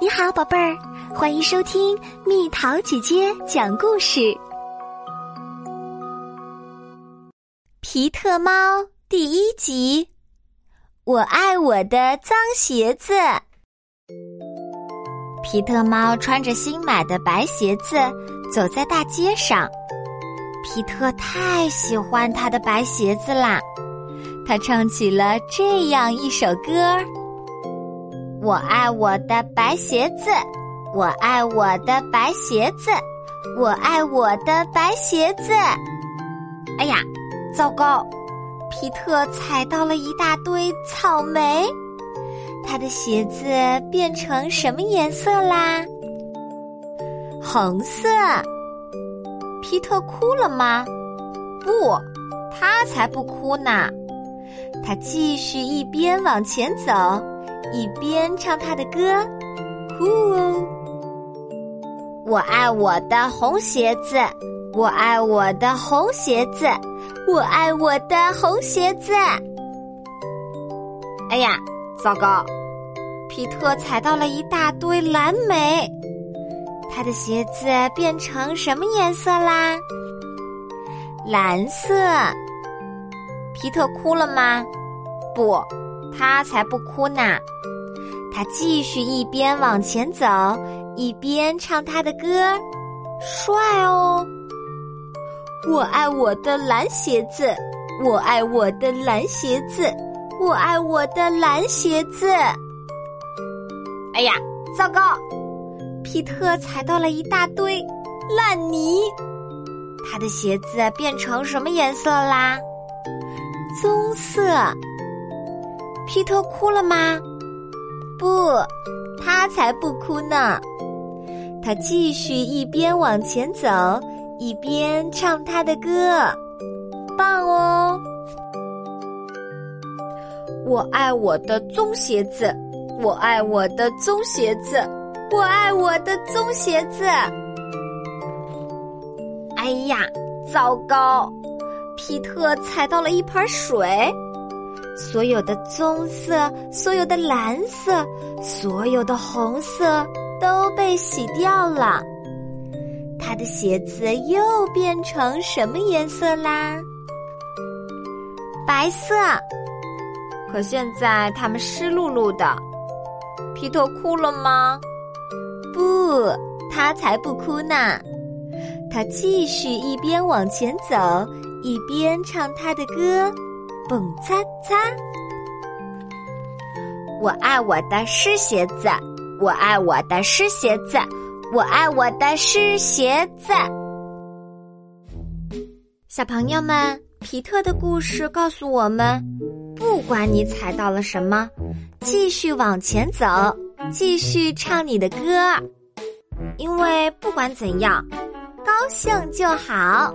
你好，宝贝儿，欢迎收听蜜桃姐姐讲故事。皮特猫第一集，我爱我的脏鞋子。皮特猫穿着新买的白鞋子走在大街上，皮特太喜欢他的白鞋子啦，他唱起了这样一首歌。我爱我的白鞋子，我爱我的白鞋子，我爱我的白鞋子。哎呀，糟糕！皮特踩到了一大堆草莓，他的鞋子变成什么颜色啦？红色。皮特哭了吗？不，他才不哭呢。他继续一边往前走。一边唱他的歌，呼！我爱我的红鞋子，我爱我的红鞋子，我爱我的红鞋子。哎呀，糟糕！皮特踩到了一大堆蓝莓，他的鞋子变成什么颜色啦？蓝色。皮特哭了吗？不。他才不哭呢！他继续一边往前走，一边唱他的歌，帅哦！我爱我的蓝鞋子，我爱我的蓝鞋子，我爱我的蓝鞋子。哎呀，糟糕！皮特踩到了一大堆烂泥，他的鞋子变成什么颜色啦？棕色。皮特哭了吗？不，他才不哭呢。他继续一边往前走，一边唱他的歌，棒哦！我爱我的棕鞋子，我爱我的棕鞋子，我爱我的棕鞋子。哎呀，糟糕！皮特踩到了一盆水。所有的棕色，所有的蓝色，所有的红色都被洗掉了。他的鞋子又变成什么颜色啦？白色。可现在它们湿漉漉的。皮特哭了吗？不，他才不哭呢。他继续一边往前走，一边唱他的歌。蹦擦擦！我爱我的湿鞋子，我爱我的湿鞋子，我爱我的湿鞋子。小朋友们，皮特的故事告诉我们：不管你踩到了什么，继续往前走，继续唱你的歌，因为不管怎样，高兴就好。